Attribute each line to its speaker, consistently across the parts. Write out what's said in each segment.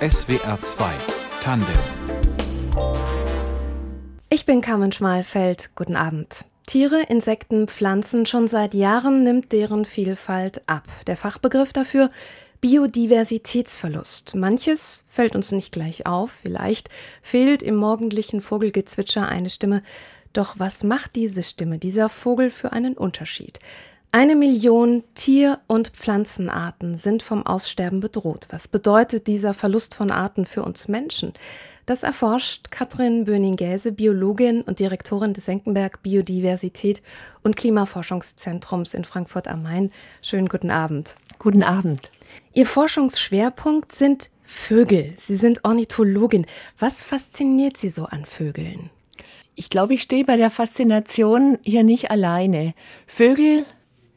Speaker 1: SWR 2 Tandem
Speaker 2: Ich bin Carmen Schmalfeld. Guten Abend. Tiere, Insekten, Pflanzen, schon seit Jahren nimmt deren Vielfalt ab. Der Fachbegriff dafür Biodiversitätsverlust. Manches fällt uns nicht gleich auf, vielleicht fehlt im morgendlichen Vogelgezwitscher eine Stimme. Doch was macht diese Stimme, dieser Vogel für einen Unterschied? Eine Million Tier- und Pflanzenarten sind vom Aussterben bedroht. Was bedeutet dieser Verlust von Arten für uns Menschen? Das erforscht Katrin Böning-Gäse, Biologin und Direktorin des Senckenberg Biodiversität und Klimaforschungszentrums in Frankfurt am Main. Schönen guten Abend.
Speaker 3: Guten Abend.
Speaker 2: Ihr Forschungsschwerpunkt sind Vögel. Sie sind Ornithologin. Was fasziniert Sie so an Vögeln?
Speaker 3: Ich glaube, ich stehe bei der Faszination hier nicht alleine. Vögel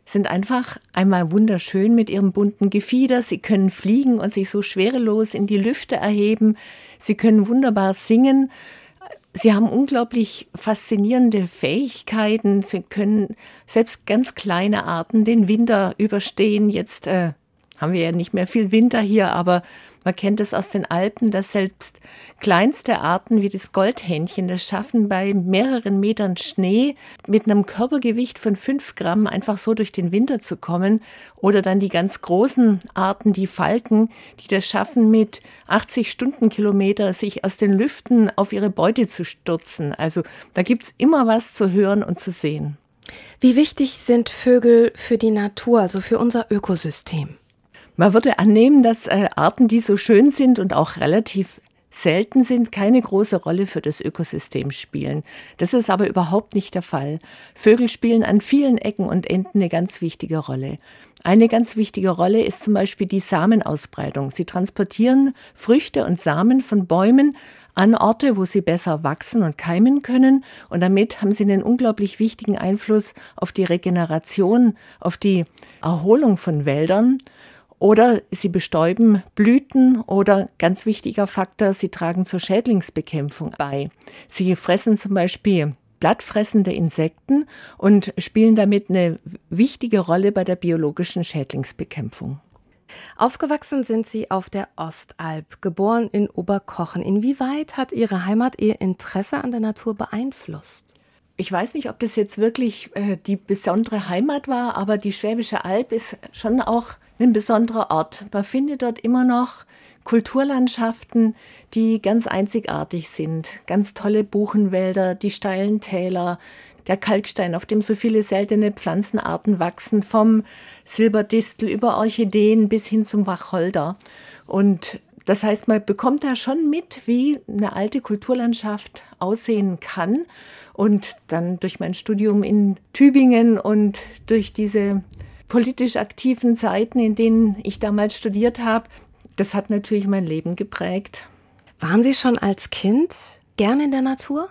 Speaker 3: sind einfach einmal wunderschön mit ihrem bunten Gefieder. Sie können fliegen und sich so schwerelos in die Lüfte erheben. Sie können wunderbar singen. Sie haben unglaublich faszinierende Fähigkeiten. Sie können selbst ganz kleine Arten den Winter überstehen. Jetzt äh, haben wir ja nicht mehr viel Winter hier, aber man kennt es aus den Alpen, dass selbst kleinste Arten wie das Goldhähnchen das schaffen, bei mehreren Metern Schnee mit einem Körpergewicht von fünf Gramm einfach so durch den Winter zu kommen. Oder dann die ganz großen Arten, die Falken, die das schaffen, mit 80 Stundenkilometer sich aus den Lüften auf ihre Beute zu stürzen. Also da gibt's immer was zu hören und zu sehen.
Speaker 2: Wie wichtig sind Vögel für die Natur, also für unser Ökosystem?
Speaker 3: Man würde annehmen, dass äh, Arten, die so schön sind und auch relativ selten sind, keine große Rolle für das Ökosystem spielen. Das ist aber überhaupt nicht der Fall. Vögel spielen an vielen Ecken und Enden eine ganz wichtige Rolle. Eine ganz wichtige Rolle ist zum Beispiel die Samenausbreitung. Sie transportieren Früchte und Samen von Bäumen an Orte, wo sie besser wachsen und keimen können. Und damit haben sie einen unglaublich wichtigen Einfluss auf die Regeneration, auf die Erholung von Wäldern. Oder sie bestäuben Blüten oder ganz wichtiger Faktor, sie tragen zur Schädlingsbekämpfung bei. Sie fressen zum Beispiel blattfressende Insekten und spielen damit eine wichtige Rolle bei der biologischen Schädlingsbekämpfung.
Speaker 2: Aufgewachsen sind Sie auf der Ostalb, geboren in Oberkochen. Inwieweit hat Ihre Heimat Ihr Interesse an der Natur beeinflusst?
Speaker 3: Ich weiß nicht, ob das jetzt wirklich äh, die besondere Heimat war, aber die Schwäbische Alb ist schon auch ein besonderer Ort. Man findet dort immer noch Kulturlandschaften, die ganz einzigartig sind. Ganz tolle Buchenwälder, die steilen Täler, der Kalkstein, auf dem so viele seltene Pflanzenarten wachsen, vom Silberdistel über Orchideen bis hin zum Wacholder. Und das heißt, man bekommt da schon mit, wie eine alte Kulturlandschaft aussehen kann. Und dann durch mein Studium in Tübingen und durch diese politisch aktiven Zeiten, in denen ich damals studiert habe, das hat natürlich mein Leben geprägt.
Speaker 2: Waren Sie schon als Kind gern in der Natur?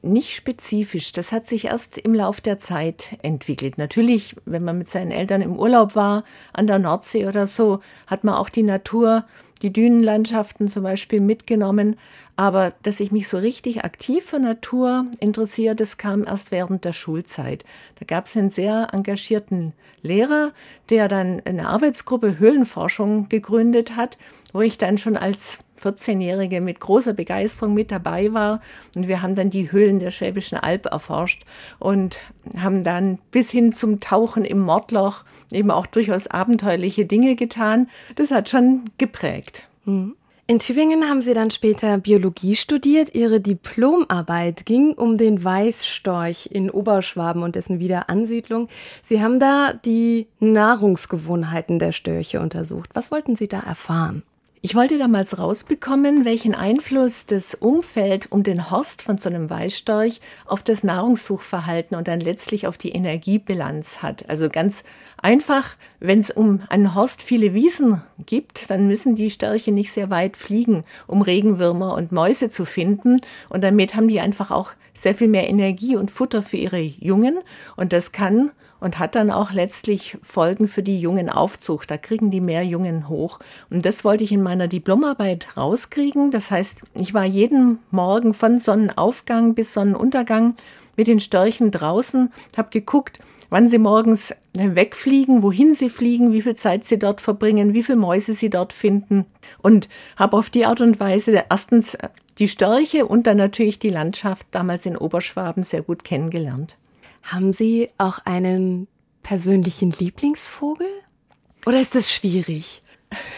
Speaker 3: Nicht spezifisch. Das hat sich erst im Lauf der Zeit entwickelt. Natürlich, wenn man mit seinen Eltern im Urlaub war, an der Nordsee oder so, hat man auch die Natur, die Dünenlandschaften zum Beispiel mitgenommen. Aber dass ich mich so richtig aktiv für Natur interessiere, das kam erst während der Schulzeit. Da gab es einen sehr engagierten Lehrer, der dann eine Arbeitsgruppe Höhlenforschung gegründet hat, wo ich dann schon als 14-Jährige mit großer Begeisterung mit dabei war. Und wir haben dann die Höhlen der Schwäbischen Alb erforscht und haben dann bis hin zum Tauchen im Mordloch eben auch durchaus abenteuerliche Dinge getan. Das hat schon geprägt.
Speaker 2: Mhm. In Tübingen haben Sie dann später Biologie studiert. Ihre Diplomarbeit ging um den Weißstorch in Oberschwaben und dessen Wiederansiedlung. Sie haben da die Nahrungsgewohnheiten der Störche untersucht. Was wollten Sie da erfahren?
Speaker 3: Ich wollte damals rausbekommen, welchen Einfluss das Umfeld um den Horst von so einem Weißstorch auf das Nahrungssuchverhalten und dann letztlich auf die Energiebilanz hat. Also ganz einfach, wenn es um einen Horst viele Wiesen gibt, dann müssen die Störche nicht sehr weit fliegen, um Regenwürmer und Mäuse zu finden. Und damit haben die einfach auch sehr viel mehr Energie und Futter für ihre Jungen. Und das kann und hat dann auch letztlich Folgen für die Jungenaufzucht. Da kriegen die mehr Jungen hoch. Und das wollte ich in meiner Diplomarbeit rauskriegen. Das heißt, ich war jeden Morgen von Sonnenaufgang bis Sonnenuntergang mit den Störchen draußen, habe geguckt, wann sie morgens wegfliegen, wohin sie fliegen, wie viel Zeit sie dort verbringen, wie viele Mäuse sie dort finden und habe auf die Art und Weise erstens die Störche und dann natürlich die Landschaft damals in Oberschwaben sehr gut kennengelernt.
Speaker 2: Haben Sie auch einen persönlichen Lieblingsvogel? Oder ist das schwierig?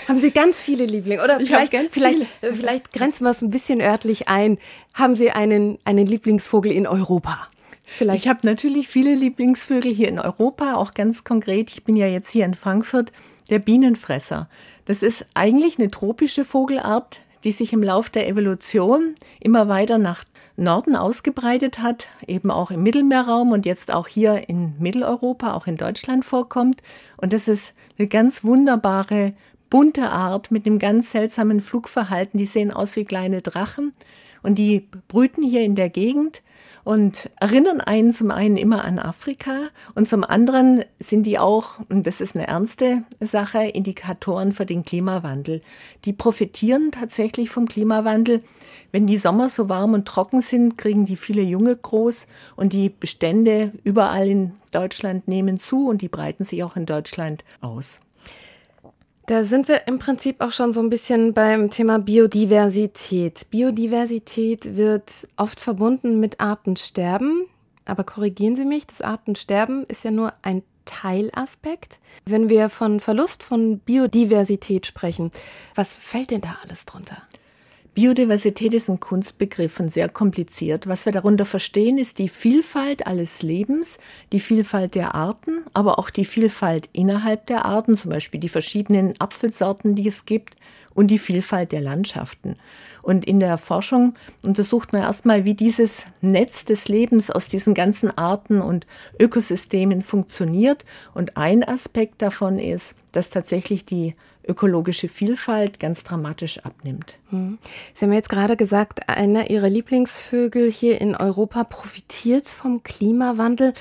Speaker 2: Haben Sie ganz viele Lieblinge? Oder vielleicht, vielleicht, äh, vielleicht grenzen wir es ein bisschen örtlich ein. Haben Sie einen, einen Lieblingsvogel in Europa?
Speaker 3: Vielleicht. Ich habe natürlich viele Lieblingsvögel hier in Europa, auch ganz konkret. Ich bin ja jetzt hier in Frankfurt, der Bienenfresser. Das ist eigentlich eine tropische Vogelart, die sich im Lauf der Evolution immer weiter nach Norden ausgebreitet hat, eben auch im Mittelmeerraum und jetzt auch hier in Mitteleuropa, auch in Deutschland vorkommt. Und das ist eine ganz wunderbare, bunte Art mit einem ganz seltsamen Flugverhalten. Die sehen aus wie kleine Drachen und die brüten hier in der Gegend und erinnern einen zum einen immer an Afrika und zum anderen sind die auch, und das ist eine ernste Sache, Indikatoren für den Klimawandel. Die profitieren tatsächlich vom Klimawandel. Wenn die Sommer so warm und trocken sind, kriegen die viele Junge groß und die Bestände überall in Deutschland nehmen zu und die breiten sich auch in Deutschland aus.
Speaker 2: Da sind wir im Prinzip auch schon so ein bisschen beim Thema Biodiversität. Biodiversität wird oft verbunden mit Artensterben. Aber korrigieren Sie mich, das Artensterben ist ja nur ein Teilaspekt. Wenn wir von Verlust von Biodiversität sprechen, was fällt denn da alles drunter?
Speaker 3: Biodiversität ist ein Kunstbegriff und sehr kompliziert. Was wir darunter verstehen, ist die Vielfalt alles Lebens, die Vielfalt der Arten, aber auch die Vielfalt innerhalb der Arten, zum Beispiel die verschiedenen Apfelsorten, die es gibt, und die Vielfalt der Landschaften. Und in der Forschung untersucht man erstmal, wie dieses Netz des Lebens aus diesen ganzen Arten und Ökosystemen funktioniert. Und ein Aspekt davon ist, dass tatsächlich die ökologische Vielfalt ganz dramatisch abnimmt.
Speaker 2: Hm. Sie haben jetzt gerade gesagt, einer Ihrer Lieblingsvögel hier in Europa profitiert vom Klimawandel.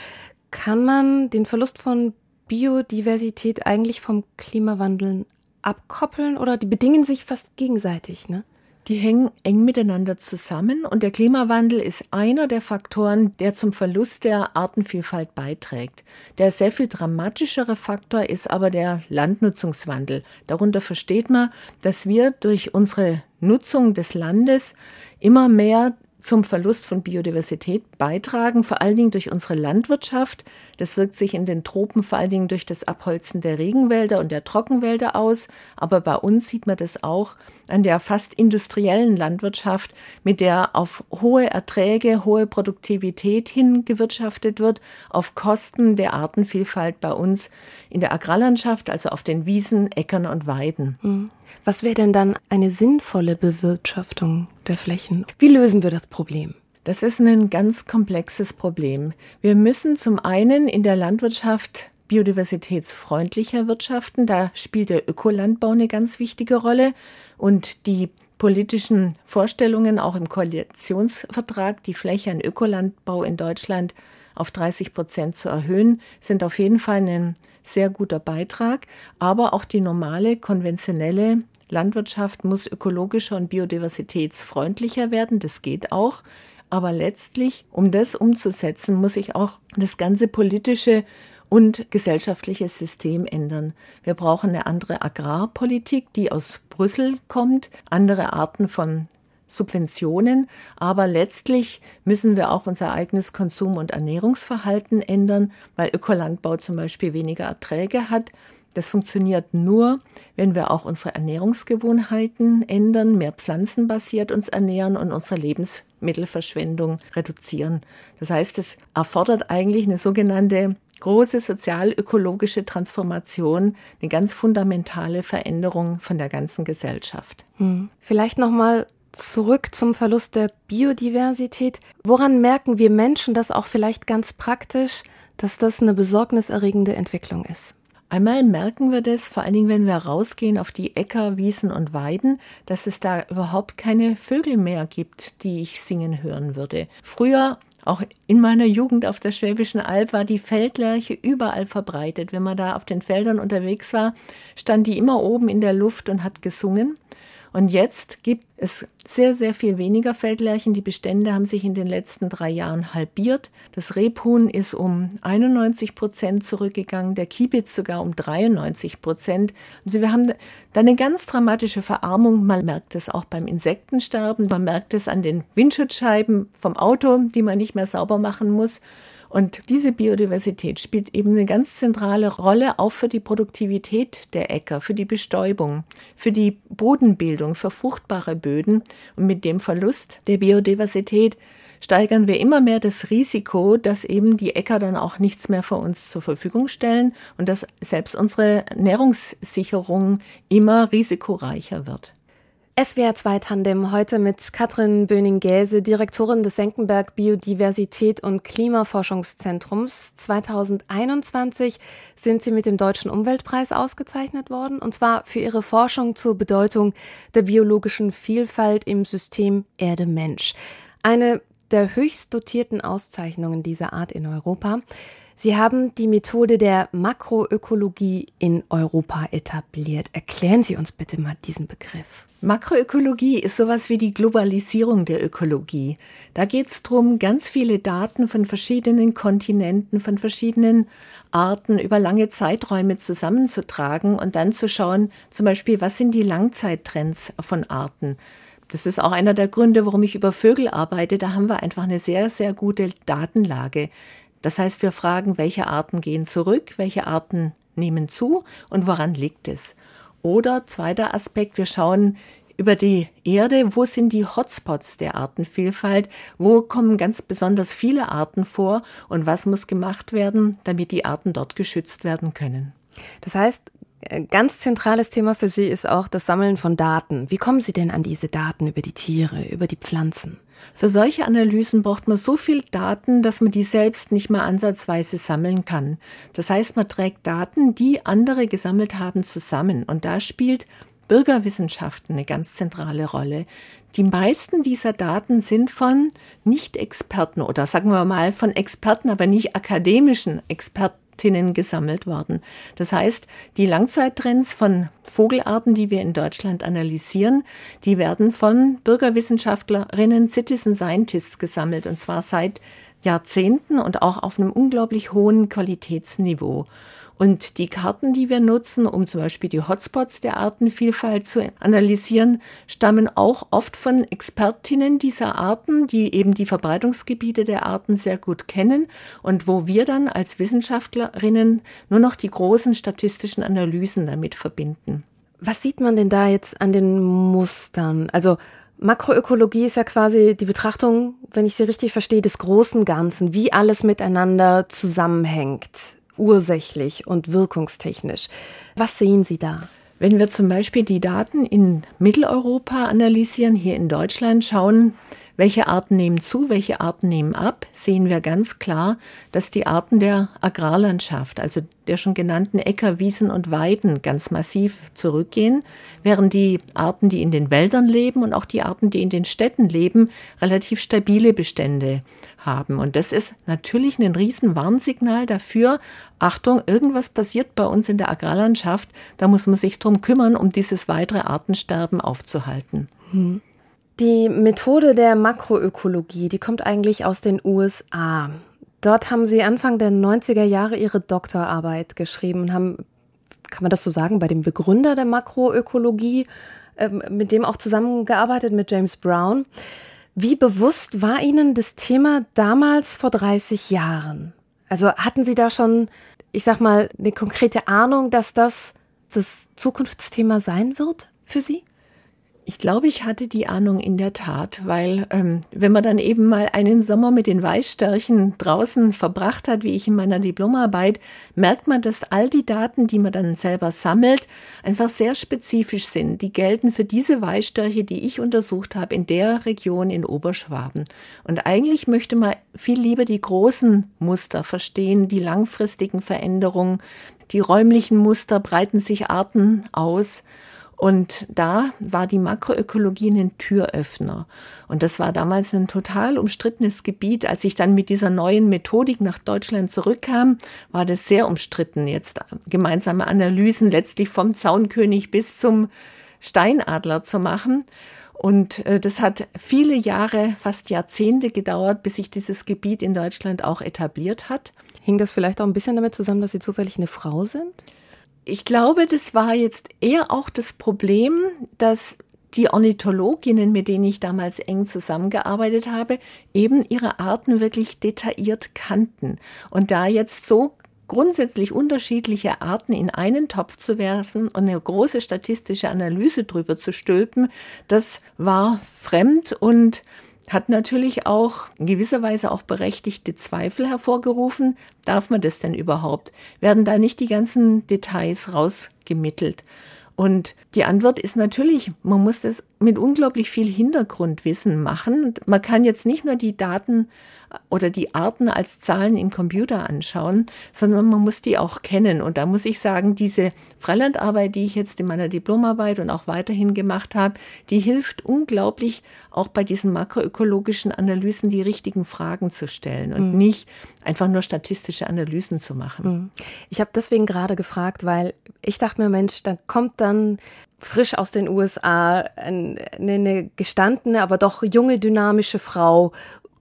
Speaker 2: Kann man den Verlust von Biodiversität eigentlich vom Klimawandel abkoppeln oder die bedingen sich fast gegenseitig, ne?
Speaker 3: Die hängen eng miteinander zusammen und der Klimawandel ist einer der Faktoren, der zum Verlust der Artenvielfalt beiträgt. Der sehr viel dramatischere Faktor ist aber der Landnutzungswandel. Darunter versteht man, dass wir durch unsere Nutzung des Landes immer mehr zum Verlust von Biodiversität beitragen, vor allen Dingen durch unsere Landwirtschaft. Das wirkt sich in den Tropen vor allen Dingen durch das Abholzen der Regenwälder und der Trockenwälder aus. Aber bei uns sieht man das auch an der fast industriellen Landwirtschaft, mit der auf hohe Erträge, hohe Produktivität hingewirtschaftet wird, auf Kosten der Artenvielfalt bei uns in der Agrarlandschaft, also auf den Wiesen, Äckern und Weiden.
Speaker 2: Hm. Was wäre denn dann eine sinnvolle Bewirtschaftung der Flächen? Wie lösen wir das Problem?
Speaker 3: Das ist ein ganz komplexes Problem. Wir müssen zum einen in der Landwirtschaft biodiversitätsfreundlicher wirtschaften. Da spielt der Ökolandbau eine ganz wichtige Rolle. Und die politischen Vorstellungen auch im Koalitionsvertrag, die Fläche an Ökolandbau in Deutschland auf 30 Prozent zu erhöhen, sind auf jeden Fall ein sehr guter Beitrag. Aber auch die normale, konventionelle Landwirtschaft muss ökologischer und biodiversitätsfreundlicher werden. Das geht auch. Aber letztlich, um das umzusetzen, muss ich auch das ganze politische und gesellschaftliche System ändern. Wir brauchen eine andere Agrarpolitik, die aus Brüssel kommt, andere Arten von Subventionen, aber letztlich müssen wir auch unser eigenes Konsum- und Ernährungsverhalten ändern, weil Ökolandbau zum Beispiel weniger Erträge hat. Das funktioniert nur, wenn wir auch unsere Ernährungsgewohnheiten ändern, mehr pflanzenbasiert uns ernähren und unsere Lebensmittelverschwendung reduzieren. Das heißt, es erfordert eigentlich eine sogenannte große sozial-ökologische Transformation, eine ganz fundamentale Veränderung von der ganzen Gesellschaft.
Speaker 2: Hm. Vielleicht noch mal zurück zum Verlust der Biodiversität. Woran merken wir Menschen das auch vielleicht ganz praktisch, dass das eine besorgniserregende Entwicklung ist?
Speaker 3: Einmal merken wir das, vor allen Dingen, wenn wir rausgehen auf die Äcker, Wiesen und Weiden, dass es da überhaupt keine Vögel mehr gibt, die ich singen hören würde. Früher Auch in meiner Jugend auf der Schwäbischen Alb war die Feldlerche überall verbreitet. Wenn man da auf den Feldern unterwegs war, stand die immer oben in der Luft und hat gesungen. Und jetzt gibt es sehr, sehr viel weniger Feldlerchen. Die Bestände haben sich in den letzten drei Jahren halbiert. Das Rebhuhn ist um 91 Prozent zurückgegangen, der Kiebitz sogar um 93 Prozent. Also wir haben da eine ganz dramatische Verarmung. Man merkt es auch beim Insektensterben. Man merkt es an den Windschutzscheiben vom Auto, die man nicht mehr sauber machen muss. Und diese Biodiversität spielt eben eine ganz zentrale Rolle auch für die Produktivität der Äcker, für die Bestäubung, für die Bodenbildung, für fruchtbare Böden. Und mit dem Verlust der Biodiversität steigern wir immer mehr das Risiko, dass eben die Äcker dann auch nichts mehr für uns zur Verfügung stellen und dass selbst unsere Ernährungssicherung immer risikoreicher wird.
Speaker 2: SWR 2 Tandem heute mit Katrin Böning-Gäse, Direktorin des Senckenberg Biodiversität und Klimaforschungszentrums. 2021 sind Sie mit dem Deutschen Umweltpreis ausgezeichnet worden, und zwar für Ihre Forschung zur Bedeutung der biologischen Vielfalt im System Erde-Mensch. Eine der höchst dotierten Auszeichnungen dieser Art in Europa. Sie haben die Methode der Makroökologie in Europa etabliert. Erklären Sie uns bitte mal diesen Begriff.
Speaker 3: Makroökologie ist sowas wie die Globalisierung der Ökologie. Da geht es darum, ganz viele Daten von verschiedenen Kontinenten, von verschiedenen Arten über lange Zeiträume zusammenzutragen und dann zu schauen, zum Beispiel, was sind die Langzeittrends von Arten. Das ist auch einer der Gründe, warum ich über Vögel arbeite. Da haben wir einfach eine sehr, sehr gute Datenlage. Das heißt, wir fragen, welche Arten gehen zurück, welche Arten nehmen zu und woran liegt es? Oder zweiter Aspekt, wir schauen über die Erde, wo sind die Hotspots der Artenvielfalt, wo kommen ganz besonders viele Arten vor und was muss gemacht werden, damit die Arten dort geschützt werden können.
Speaker 2: Das heißt, äh, ganz zentrales Thema für Sie ist auch das Sammeln von Daten. Wie kommen Sie denn an diese Daten über die Tiere, über die Pflanzen?
Speaker 3: Für solche Analysen braucht man so viel Daten, dass man die selbst nicht mal ansatzweise sammeln kann. Das heißt, man trägt Daten, die andere gesammelt haben, zusammen. Und da spielt Bürgerwissenschaften eine ganz zentrale Rolle. Die meisten dieser Daten sind von Nicht-Experten oder sagen wir mal von Experten, aber nicht akademischen Experten Artinnen gesammelt worden. Das heißt, die Langzeittrends von Vogelarten, die wir in Deutschland analysieren, die werden von Bürgerwissenschaftlerinnen, Citizen Scientists gesammelt und zwar seit Jahrzehnten und auch auf einem unglaublich hohen Qualitätsniveau. Und die Karten, die wir nutzen, um zum Beispiel die Hotspots der Artenvielfalt zu analysieren, stammen auch oft von Expertinnen dieser Arten, die eben die Verbreitungsgebiete der Arten sehr gut kennen und wo wir dann als Wissenschaftlerinnen nur noch die großen statistischen Analysen damit verbinden.
Speaker 2: Was sieht man denn da jetzt an den Mustern? Also Makroökologie ist ja quasi die Betrachtung, wenn ich sie richtig verstehe, des großen Ganzen, wie alles miteinander zusammenhängt ursächlich und wirkungstechnisch. Was sehen Sie da?
Speaker 3: Wenn wir zum Beispiel die Daten in Mitteleuropa analysieren, hier in Deutschland schauen, welche Arten nehmen zu, welche Arten nehmen ab, sehen wir ganz klar, dass die Arten der Agrarlandschaft, also der schon genannten Äcker, Wiesen und Weiden ganz massiv zurückgehen, während die Arten, die in den Wäldern leben und auch die Arten, die in den Städten leben, relativ stabile Bestände haben. Und das ist natürlich ein riesen Warnsignal dafür, Achtung, irgendwas passiert bei uns in der Agrarlandschaft, da muss man sich drum kümmern, um dieses weitere Artensterben aufzuhalten. Hm.
Speaker 2: Die Methode der Makroökologie, die kommt eigentlich aus den USA. Dort haben Sie Anfang der 90er Jahre Ihre Doktorarbeit geschrieben und haben, kann man das so sagen, bei dem Begründer der Makroökologie, äh, mit dem auch zusammengearbeitet, mit James Brown. Wie bewusst war Ihnen das Thema damals vor 30 Jahren? Also hatten Sie da schon, ich sag mal, eine konkrete Ahnung, dass das das Zukunftsthema sein wird für Sie?
Speaker 3: Ich glaube, ich hatte die Ahnung in der Tat, weil ähm, wenn man dann eben mal einen Sommer mit den Weißstörchen draußen verbracht hat, wie ich in meiner Diplomarbeit, merkt man, dass all die Daten, die man dann selber sammelt, einfach sehr spezifisch sind. Die gelten für diese Weißstörche, die ich untersucht habe, in der Region in Oberschwaben. Und eigentlich möchte man viel lieber die großen Muster verstehen, die langfristigen Veränderungen, die räumlichen Muster breiten sich Arten aus. Und da war die Makroökologie ein Türöffner. Und das war damals ein total umstrittenes Gebiet. Als ich dann mit dieser neuen Methodik nach Deutschland zurückkam, war das sehr umstritten. Jetzt gemeinsame Analysen letztlich vom Zaunkönig bis zum Steinadler zu machen. Und äh, das hat viele Jahre, fast Jahrzehnte gedauert, bis sich dieses Gebiet in Deutschland auch etabliert hat.
Speaker 2: Hing das vielleicht auch ein bisschen damit zusammen, dass Sie zufällig eine Frau sind?
Speaker 3: Ich glaube, das war jetzt eher auch das Problem, dass die Ornithologinnen, mit denen ich damals eng zusammengearbeitet habe, eben ihre Arten wirklich detailliert kannten. Und da jetzt so grundsätzlich unterschiedliche Arten in einen Topf zu werfen und eine große statistische Analyse drüber zu stülpen, das war fremd und hat natürlich auch in gewisser Weise auch berechtigte Zweifel hervorgerufen. Darf man das denn überhaupt? Werden da nicht die ganzen Details rausgemittelt? Und die Antwort ist natürlich, man muss das mit unglaublich viel Hintergrundwissen machen. Man kann jetzt nicht nur die Daten oder die Arten als Zahlen im Computer anschauen, sondern man muss die auch kennen. Und da muss ich sagen, diese Freilandarbeit, die ich jetzt in meiner Diplomarbeit und auch weiterhin gemacht habe, die hilft unglaublich, auch bei diesen makroökologischen Analysen die richtigen Fragen zu stellen und mhm. nicht einfach nur statistische Analysen zu machen. Mhm.
Speaker 2: Ich habe deswegen gerade gefragt, weil ich dachte mir, Mensch, da kommt dann frisch aus den USA eine, eine gestandene, aber doch junge, dynamische Frau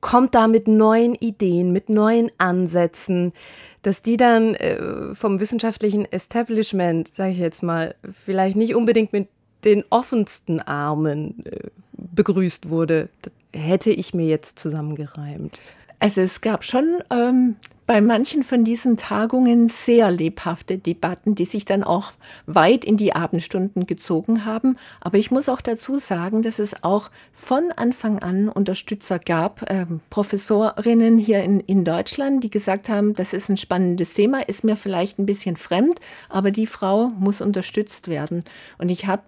Speaker 2: kommt da mit neuen Ideen, mit neuen Ansätzen, dass die dann äh, vom wissenschaftlichen Establishment, sage ich jetzt mal, vielleicht nicht unbedingt mit den offensten Armen äh, begrüßt wurde, das hätte ich mir jetzt zusammengereimt.
Speaker 3: Also es gab schon ähm, bei manchen von diesen Tagungen sehr lebhafte Debatten, die sich dann auch weit in die Abendstunden gezogen haben. Aber ich muss auch dazu sagen, dass es auch von Anfang an Unterstützer gab, äh, Professorinnen hier in, in Deutschland, die gesagt haben, das ist ein spannendes Thema, ist mir vielleicht ein bisschen fremd, aber die Frau muss unterstützt werden. Und ich habe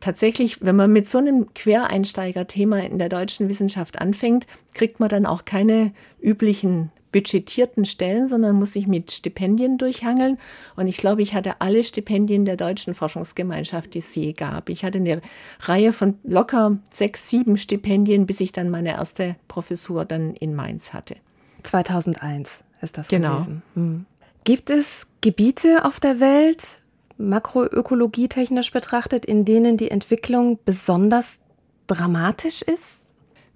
Speaker 3: tatsächlich, wenn man mit so einem Quereinsteiger-Thema in der deutschen Wissenschaft anfängt, kriegt man dann auch keine üblichen budgetierten Stellen, sondern muss sich mit Stipendien durchhangeln. Und ich glaube, ich hatte alle Stipendien der deutschen Forschungsgemeinschaft, die es je gab. Ich hatte eine Reihe von locker sechs, sieben Stipendien, bis ich dann meine erste Professur dann in Mainz hatte.
Speaker 2: 2001 ist das genau. gewesen. Hm. Gibt es Gebiete auf der Welt, makroökologie technisch betrachtet, in denen die Entwicklung besonders dramatisch ist?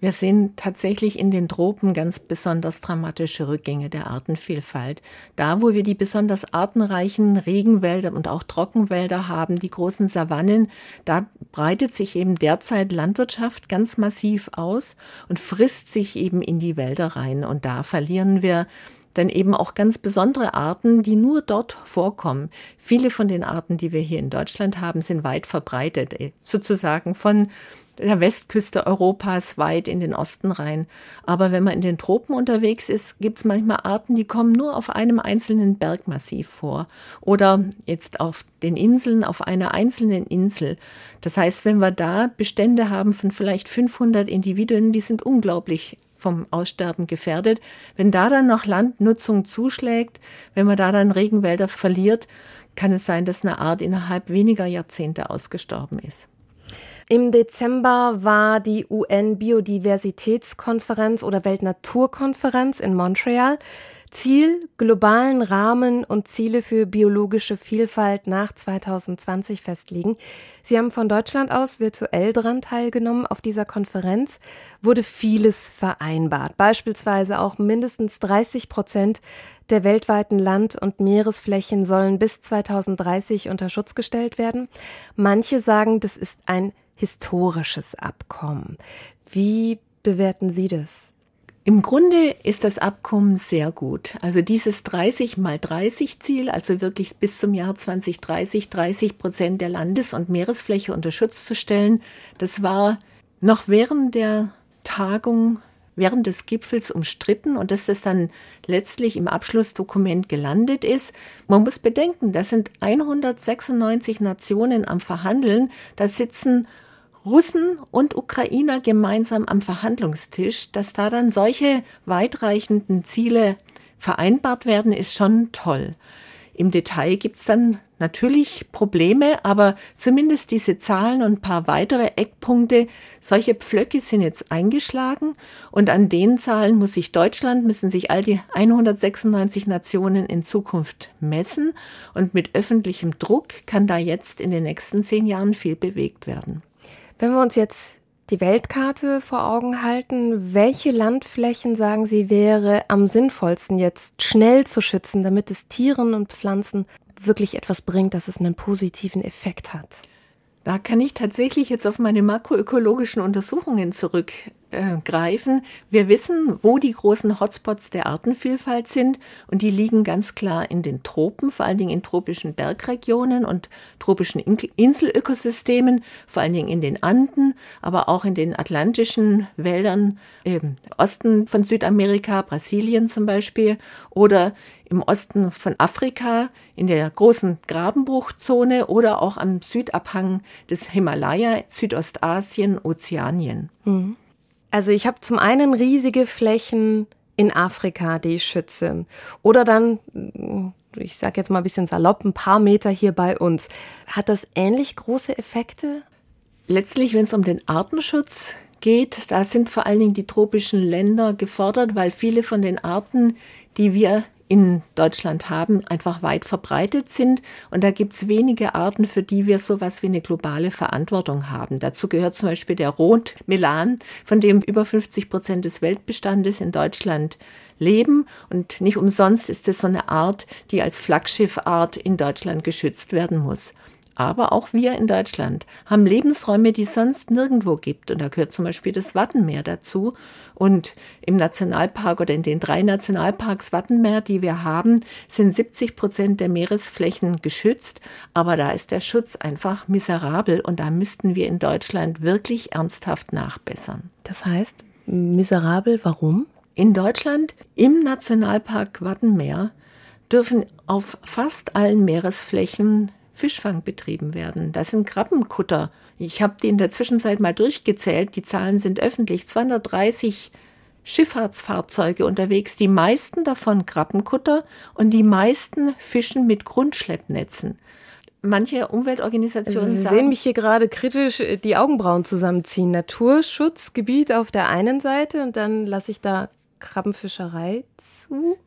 Speaker 3: Wir sehen tatsächlich in den Tropen ganz besonders dramatische Rückgänge der Artenvielfalt. Da, wo wir die besonders artenreichen Regenwälder und auch Trockenwälder haben, die großen Savannen, da breitet sich eben derzeit Landwirtschaft ganz massiv aus und frisst sich eben in die Wälder rein. Und da verlieren wir dann eben auch ganz besondere Arten, die nur dort vorkommen. Viele von den Arten, die wir hier in Deutschland haben, sind weit verbreitet, äh, sozusagen von der Westküste Europas weit in den Osten rein. Aber wenn man in den Tropen unterwegs ist, gibt es manchmal Arten, die kommen nur auf einem einzelnen Bergmassiv vor oder jetzt auf den Inseln, auf einer einzelnen Insel. Das heißt, wenn wir da Bestände haben von vielleicht 500 Individuen, die sind unglaublich vom Aussterben gefährdet. Wenn da dann noch Landnutzung zuschlägt, wenn man da dann Regenwälder verliert, kann es sein, dass eine Art innerhalb weniger Jahrzehnte ausgestorben ist.
Speaker 2: Im Dezember war die UN-Biodiversitätskonferenz oder Weltnaturkonferenz in Montreal. Ziel, globalen Rahmen und Ziele für biologische Vielfalt nach 2020 festlegen. Sie haben von Deutschland aus virtuell daran teilgenommen. Auf dieser Konferenz wurde vieles vereinbart. Beispielsweise auch mindestens 30 Prozent der weltweiten Land- und Meeresflächen sollen bis 2030 unter Schutz gestellt werden. Manche sagen, das ist ein historisches Abkommen. Wie bewerten Sie das?
Speaker 3: Im Grunde ist das Abkommen sehr gut. Also dieses 30 mal 30 Ziel, also wirklich bis zum Jahr 2030 30 Prozent der Landes- und Meeresfläche unter Schutz zu stellen, das war noch während der Tagung, während des Gipfels umstritten und dass das dann letztlich im Abschlussdokument gelandet ist. Man muss bedenken, das sind 196 Nationen am Verhandeln, da sitzen Russen und Ukrainer gemeinsam am Verhandlungstisch, dass da dann solche weitreichenden Ziele vereinbart werden, ist schon toll. Im Detail gibt's dann natürlich Probleme, aber zumindest diese Zahlen und ein paar weitere Eckpunkte, solche Pflöcke sind jetzt eingeschlagen und an den Zahlen muss sich Deutschland, müssen sich all die 196 Nationen in Zukunft messen und mit öffentlichem Druck kann da jetzt in den nächsten zehn Jahren viel bewegt werden.
Speaker 2: Wenn wir uns jetzt die Weltkarte vor Augen halten, welche Landflächen, sagen Sie, wäre am sinnvollsten jetzt schnell zu schützen, damit es Tieren und Pflanzen wirklich etwas bringt, dass es einen positiven Effekt hat?
Speaker 3: Da kann ich tatsächlich jetzt auf meine makroökologischen Untersuchungen zurückgreifen. Wir wissen, wo die großen Hotspots der Artenvielfalt sind und die liegen ganz klar in den Tropen, vor allen Dingen in tropischen Bergregionen und tropischen Inselökosystemen, vor allen Dingen in den Anden, aber auch in den atlantischen Wäldern im Osten von Südamerika, Brasilien zum Beispiel oder im Osten von Afrika, in der großen Grabenbruchzone oder auch am Südabhang des Himalaya, Südostasien, Ozeanien.
Speaker 2: Mhm. Also ich habe zum einen riesige Flächen in Afrika, die ich schütze. Oder dann, ich sage jetzt mal ein bisschen salopp, ein paar Meter hier bei uns. Hat das ähnlich große Effekte?
Speaker 3: Letztlich, wenn es um den Artenschutz geht, da sind vor allen Dingen die tropischen Länder gefordert, weil viele von den Arten, die wir in Deutschland haben, einfach weit verbreitet sind. Und da gibt es wenige Arten, für die wir sowas wie eine globale Verantwortung haben. Dazu gehört zum Beispiel der Rotmelan, von dem über 50 Prozent des Weltbestandes in Deutschland leben. Und nicht umsonst ist es so eine Art, die als Flaggschiffart in Deutschland geschützt werden muss. Aber auch wir in Deutschland haben Lebensräume, die es sonst nirgendwo gibt. Und da gehört zum Beispiel das Wattenmeer dazu. Und im Nationalpark oder in den drei Nationalparks Wattenmeer, die wir haben, sind 70 Prozent der Meeresflächen geschützt. Aber da ist der Schutz einfach miserabel. Und da müssten wir in Deutschland wirklich ernsthaft nachbessern.
Speaker 2: Das heißt, miserabel, warum?
Speaker 3: In Deutschland, im Nationalpark Wattenmeer, dürfen auf fast allen Meeresflächen Fischfang betrieben werden. Das sind Krabbenkutter. Ich habe die in der Zwischenzeit mal durchgezählt. Die Zahlen sind öffentlich. 230 Schifffahrtsfahrzeuge unterwegs, die meisten davon Krabbenkutter und die meisten fischen mit Grundschleppnetzen. Manche Umweltorganisationen
Speaker 2: Sie
Speaker 3: sagen,
Speaker 2: sehen mich hier gerade kritisch äh, die Augenbrauen zusammenziehen. Naturschutzgebiet auf der einen Seite und dann lasse ich da Krabbenfischerei zu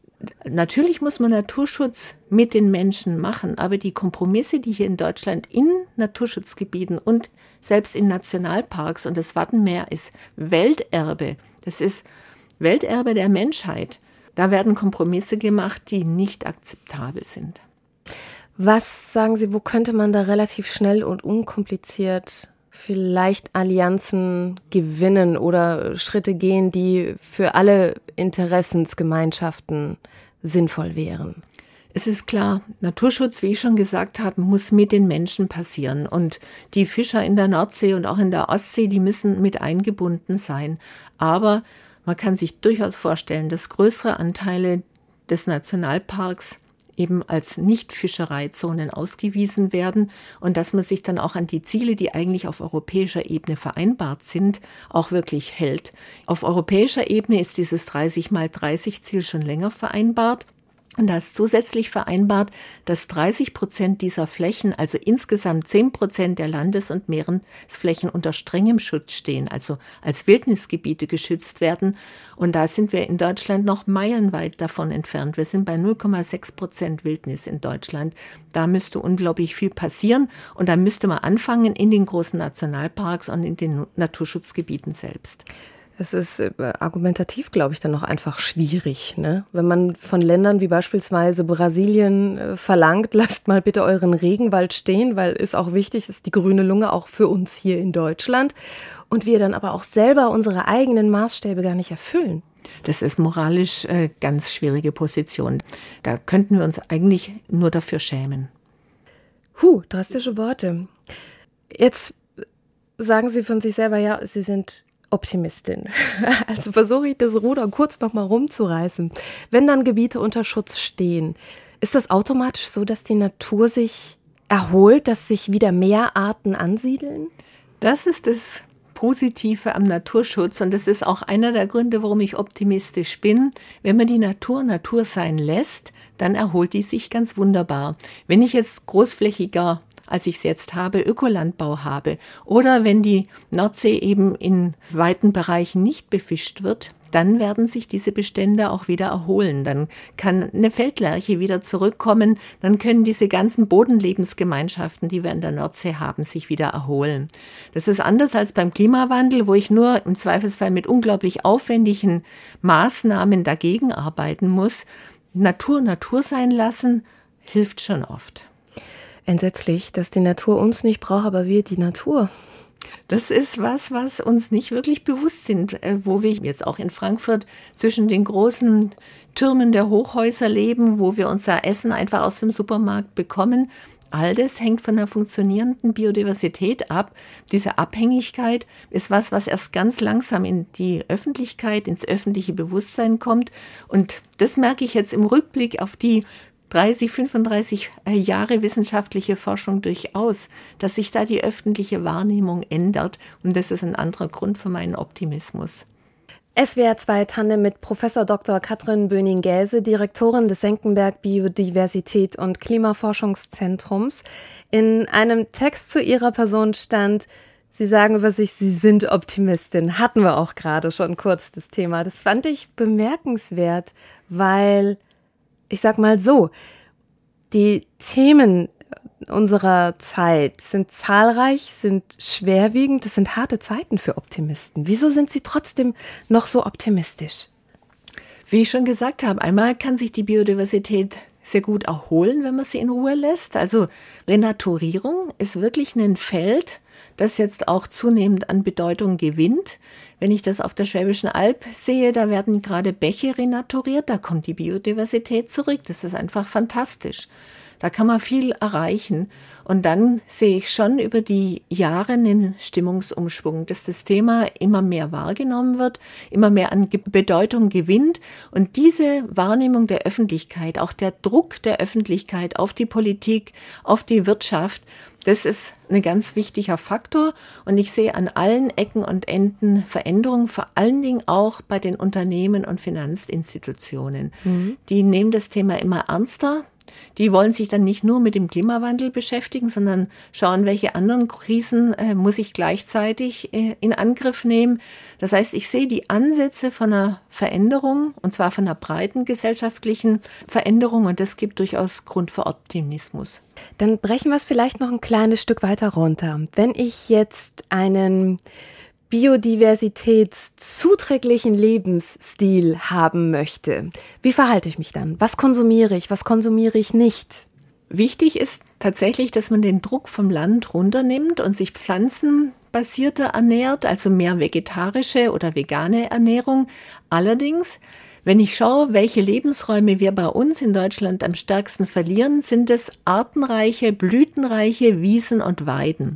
Speaker 3: natürlich muss man Naturschutz mit den Menschen machen, aber die Kompromisse, die hier in Deutschland in Naturschutzgebieten und selbst in Nationalparks und das Wattenmeer ist Welterbe, das ist Welterbe der Menschheit. Da werden Kompromisse gemacht, die nicht akzeptabel sind.
Speaker 2: Was sagen Sie, wo könnte man da relativ schnell und unkompliziert vielleicht Allianzen gewinnen oder Schritte gehen, die für alle Interessensgemeinschaften sinnvoll wären?
Speaker 3: Es ist klar, Naturschutz, wie ich schon gesagt habe, muss mit den Menschen passieren. Und die Fischer in der Nordsee und auch in der Ostsee, die müssen mit eingebunden sein. Aber man kann sich durchaus vorstellen, dass größere Anteile des Nationalparks eben als Nicht-Fischereizonen ausgewiesen werden und dass man sich dann auch an die Ziele, die eigentlich auf europäischer Ebene vereinbart sind, auch wirklich hält. Auf europäischer Ebene ist dieses 30 mal 30 Ziel schon länger vereinbart. Und da ist zusätzlich vereinbart, dass 30 Prozent dieser Flächen, also insgesamt 10 Prozent der Landes- und Meeresflächen unter strengem Schutz stehen, also als Wildnisgebiete geschützt werden. Und da sind wir in Deutschland noch meilenweit davon entfernt. Wir sind bei 0,6 Prozent Wildnis in Deutschland. Da müsste unglaublich viel passieren. Und da müsste man anfangen in den großen Nationalparks und in den Naturschutzgebieten selbst.
Speaker 2: Es ist äh, argumentativ, glaube ich, dann noch einfach schwierig. Ne? Wenn man von Ländern wie beispielsweise Brasilien äh, verlangt, lasst mal bitte euren Regenwald stehen, weil ist auch wichtig, ist die grüne Lunge auch für uns hier in Deutschland. Und wir dann aber auch selber unsere eigenen Maßstäbe gar nicht erfüllen.
Speaker 3: Das ist moralisch äh, ganz schwierige Position. Da könnten wir uns eigentlich nur dafür schämen.
Speaker 2: Huh, drastische Worte. Jetzt sagen Sie von sich selber, ja, Sie sind Optimistin. Also versuche ich das Ruder kurz noch mal rumzureißen. Wenn dann Gebiete unter Schutz stehen, ist das automatisch so, dass die Natur sich erholt, dass sich wieder mehr Arten ansiedeln?
Speaker 3: Das ist das Positive am Naturschutz und das ist auch einer der Gründe, warum ich optimistisch bin. Wenn man die Natur Natur sein lässt, dann erholt die sich ganz wunderbar. Wenn ich jetzt großflächiger als ich es jetzt habe, Ökolandbau habe. Oder wenn die Nordsee eben in weiten Bereichen nicht befischt wird, dann werden sich diese Bestände auch wieder erholen. Dann kann eine Feldlerche wieder zurückkommen. Dann können diese ganzen Bodenlebensgemeinschaften, die wir in der Nordsee haben, sich wieder erholen. Das ist anders als beim Klimawandel, wo ich nur im Zweifelsfall mit unglaublich aufwendigen Maßnahmen dagegen arbeiten muss. Natur Natur sein lassen hilft schon oft.
Speaker 2: Entsetzlich, dass die Natur uns nicht braucht, aber wir die Natur.
Speaker 3: Das ist was, was uns nicht wirklich bewusst sind, äh, wo wir jetzt auch in Frankfurt zwischen den großen Türmen der Hochhäuser leben, wo wir unser Essen einfach aus dem Supermarkt bekommen. All das hängt von der funktionierenden Biodiversität ab. Diese Abhängigkeit ist was, was erst ganz langsam in die Öffentlichkeit, ins öffentliche Bewusstsein kommt. Und das merke ich jetzt im Rückblick auf die 30, 35 äh, Jahre wissenschaftliche Forschung durchaus, dass sich da die öffentliche Wahrnehmung ändert. Und das ist ein anderer Grund für meinen Optimismus.
Speaker 2: SWR 2 Tandem mit Professor Dr. Katrin Böning-Gäse, Direktorin des Senckenberg Biodiversität und Klimaforschungszentrums. In einem Text zu ihrer Person stand, Sie sagen über sich, Sie sind Optimistin. Hatten wir auch gerade schon kurz das Thema. Das fand ich bemerkenswert, weil ich sag mal so, die Themen unserer Zeit sind zahlreich, sind schwerwiegend, das sind harte Zeiten für Optimisten. Wieso sind sie trotzdem noch so optimistisch?
Speaker 3: Wie ich schon gesagt habe, einmal kann sich die Biodiversität sehr gut erholen, wenn man sie in Ruhe lässt. Also Renaturierung ist wirklich ein Feld, das jetzt auch zunehmend an Bedeutung gewinnt. Wenn ich das auf der Schwäbischen Alb sehe, da werden gerade Bäche renaturiert, da kommt die Biodiversität zurück. Das ist einfach fantastisch. Da kann man viel erreichen. Und dann sehe ich schon über die Jahre einen Stimmungsumschwung, dass das Thema immer mehr wahrgenommen wird, immer mehr an Bedeutung gewinnt. Und diese Wahrnehmung der Öffentlichkeit, auch der Druck der Öffentlichkeit auf die Politik, auf die Wirtschaft, das ist ein ganz wichtiger Faktor und ich sehe an allen Ecken und Enden Veränderungen, vor allen Dingen auch bei den Unternehmen und Finanzinstitutionen. Mhm. Die nehmen das Thema immer ernster. Die wollen sich dann nicht nur mit dem Klimawandel beschäftigen, sondern schauen, welche anderen Krisen äh, muss ich gleichzeitig äh, in Angriff nehmen. Das heißt, ich sehe die Ansätze von einer Veränderung, und zwar von einer breiten gesellschaftlichen Veränderung, und das gibt durchaus Grund für Optimismus.
Speaker 2: Dann brechen wir es vielleicht noch ein kleines Stück weiter runter. Wenn ich jetzt einen biodiversitätszuträglichen Lebensstil haben möchte, wie verhalte ich mich dann? Was konsumiere ich? Was konsumiere ich nicht?
Speaker 3: Wichtig ist tatsächlich, dass man den Druck vom Land runternimmt und sich pflanzenbasierter ernährt, also mehr vegetarische oder vegane Ernährung. Allerdings wenn ich schaue, welche Lebensräume wir bei uns in Deutschland am stärksten verlieren, sind es artenreiche, blütenreiche Wiesen und Weiden.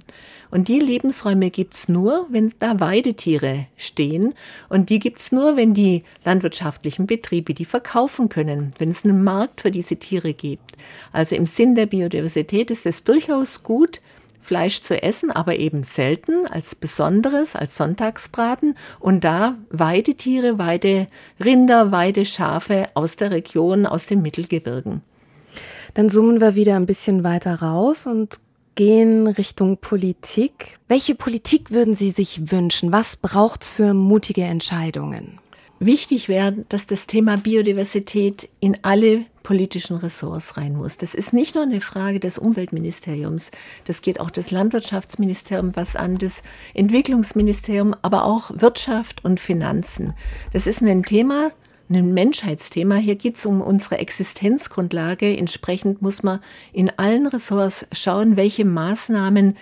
Speaker 3: Und die Lebensräume gibt's nur, wenn da Weidetiere stehen. Und die gibt's nur, wenn die landwirtschaftlichen Betriebe die verkaufen können, wenn es einen Markt für diese Tiere gibt. Also im Sinn der Biodiversität ist es durchaus gut, Fleisch zu essen, aber eben selten, als Besonderes, als Sonntagsbraten und da Weidetiere, Weiderinder, Weideschafe aus der Region, aus den Mittelgebirgen.
Speaker 2: Dann zoomen wir wieder ein bisschen weiter raus und gehen Richtung Politik. Welche Politik würden Sie sich wünschen? Was braucht's für mutige Entscheidungen?
Speaker 3: Wichtig wäre, dass das Thema Biodiversität in alle politischen Ressorts rein muss. Das ist nicht nur eine Frage des Umweltministeriums, das geht auch das Landwirtschaftsministerium was an, das Entwicklungsministerium, aber auch Wirtschaft und Finanzen. Das ist ein Thema, ein Menschheitsthema. Hier geht es um unsere Existenzgrundlage. Entsprechend muss man in allen Ressorts schauen, welche Maßnahmen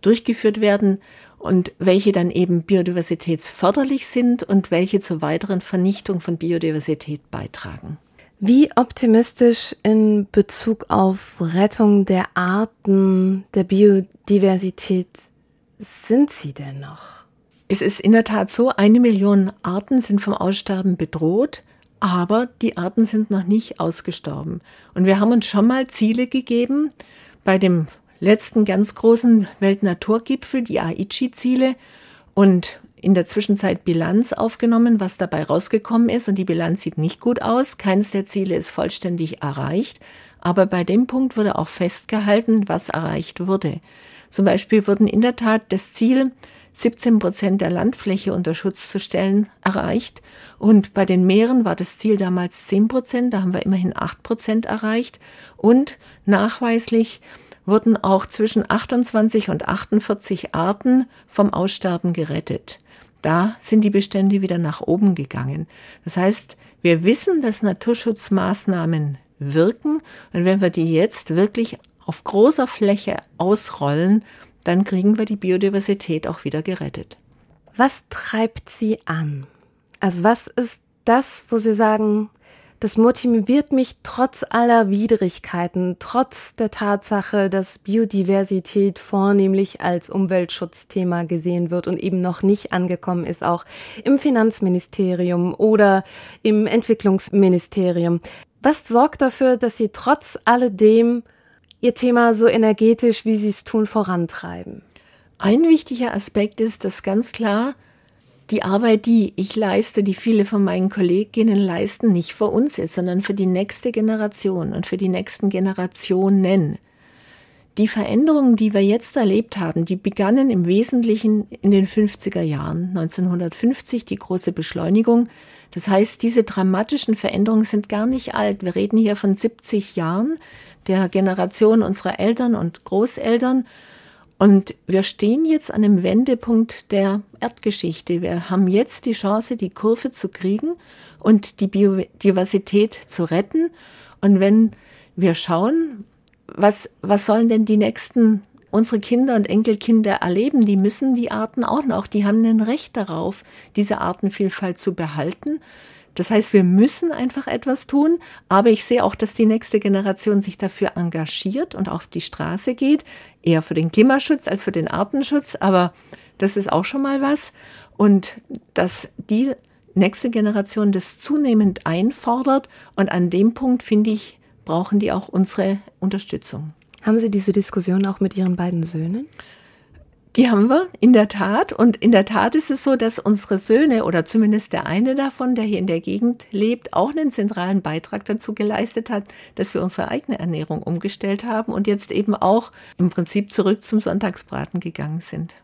Speaker 3: durchgeführt werden und welche dann eben biodiversitätsförderlich sind und welche zur weiteren Vernichtung von Biodiversität beitragen.
Speaker 2: Wie optimistisch in Bezug auf Rettung der Arten, der Biodiversität sind Sie denn noch?
Speaker 3: Es ist in der Tat so, eine Million Arten sind vom Aussterben bedroht, aber die Arten sind noch nicht ausgestorben. Und wir haben uns schon mal Ziele gegeben bei dem letzten ganz großen Weltnaturgipfel, die Aichi-Ziele. und in der Zwischenzeit Bilanz aufgenommen, was dabei rausgekommen ist. Und die Bilanz sieht nicht gut aus. Keines der Ziele ist vollständig erreicht. Aber bei dem Punkt wurde auch festgehalten, was erreicht wurde. Zum Beispiel wurden in der Tat das Ziel, 17 Prozent der Landfläche unter Schutz zu stellen, erreicht. Und bei den Meeren war das Ziel damals 10 Prozent, da haben wir immerhin 8 Prozent erreicht. Und nachweislich wurden auch zwischen 28 und 48 Arten vom Aussterben gerettet. Da sind die Bestände wieder nach oben gegangen. Das heißt, wir wissen, dass Naturschutzmaßnahmen wirken und wenn wir die jetzt wirklich auf großer Fläche ausrollen, dann kriegen wir die Biodiversität auch wieder gerettet.
Speaker 2: Was treibt Sie an? Also was ist das, wo Sie sagen, das motiviert mich trotz aller Widrigkeiten, trotz der Tatsache, dass Biodiversität vornehmlich als Umweltschutzthema gesehen wird und eben noch nicht angekommen ist, auch im Finanzministerium oder im Entwicklungsministerium. Was sorgt dafür, dass Sie trotz alledem Ihr Thema so energetisch, wie Sie es tun, vorantreiben?
Speaker 3: Ein wichtiger Aspekt ist, dass ganz klar die Arbeit, die ich leiste, die viele von meinen Kolleginnen leisten, nicht für uns ist, sondern für die nächste Generation und für die nächsten Generationen. Die Veränderungen, die wir jetzt erlebt haben, die begannen im Wesentlichen in den 50er Jahren, 1950, die große Beschleunigung. Das heißt, diese dramatischen Veränderungen sind gar nicht alt. Wir reden hier von 70 Jahren der Generation unserer Eltern und Großeltern. Und wir stehen jetzt an einem Wendepunkt der Erdgeschichte. Wir haben jetzt die Chance, die Kurve zu kriegen und die Biodiversität zu retten. Und wenn wir schauen, was, was sollen denn die nächsten unsere Kinder und Enkelkinder erleben, die müssen die Arten auch noch, die haben ein Recht darauf, diese Artenvielfalt zu behalten. Das heißt, wir müssen einfach etwas tun, aber ich sehe auch, dass die nächste Generation sich dafür engagiert und auf die Straße geht, eher für den Klimaschutz als für den Artenschutz, aber das ist auch schon mal was. Und dass die nächste Generation das zunehmend einfordert und an dem Punkt, finde ich, brauchen die auch unsere Unterstützung.
Speaker 2: Haben Sie diese Diskussion auch mit Ihren beiden Söhnen?
Speaker 3: Die haben wir, in der Tat. Und in der Tat ist es so, dass unsere Söhne oder zumindest der eine davon, der hier in der Gegend lebt, auch einen zentralen Beitrag dazu geleistet hat, dass wir unsere eigene Ernährung umgestellt haben und jetzt eben auch im Prinzip zurück zum Sonntagsbraten gegangen sind.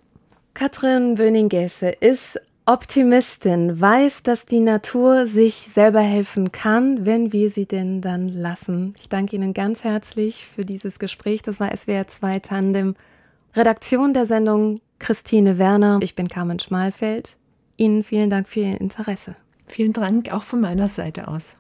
Speaker 2: Katrin Böning-Gässe ist Optimistin, weiß, dass die Natur sich selber helfen kann, wenn wir sie denn dann lassen. Ich danke Ihnen ganz herzlich für dieses Gespräch. Das war SWR 2 Tandem. Redaktion der Sendung Christine Werner. Ich bin Carmen Schmalfeld. Ihnen vielen Dank für Ihr Interesse.
Speaker 3: Vielen Dank auch von meiner Seite aus.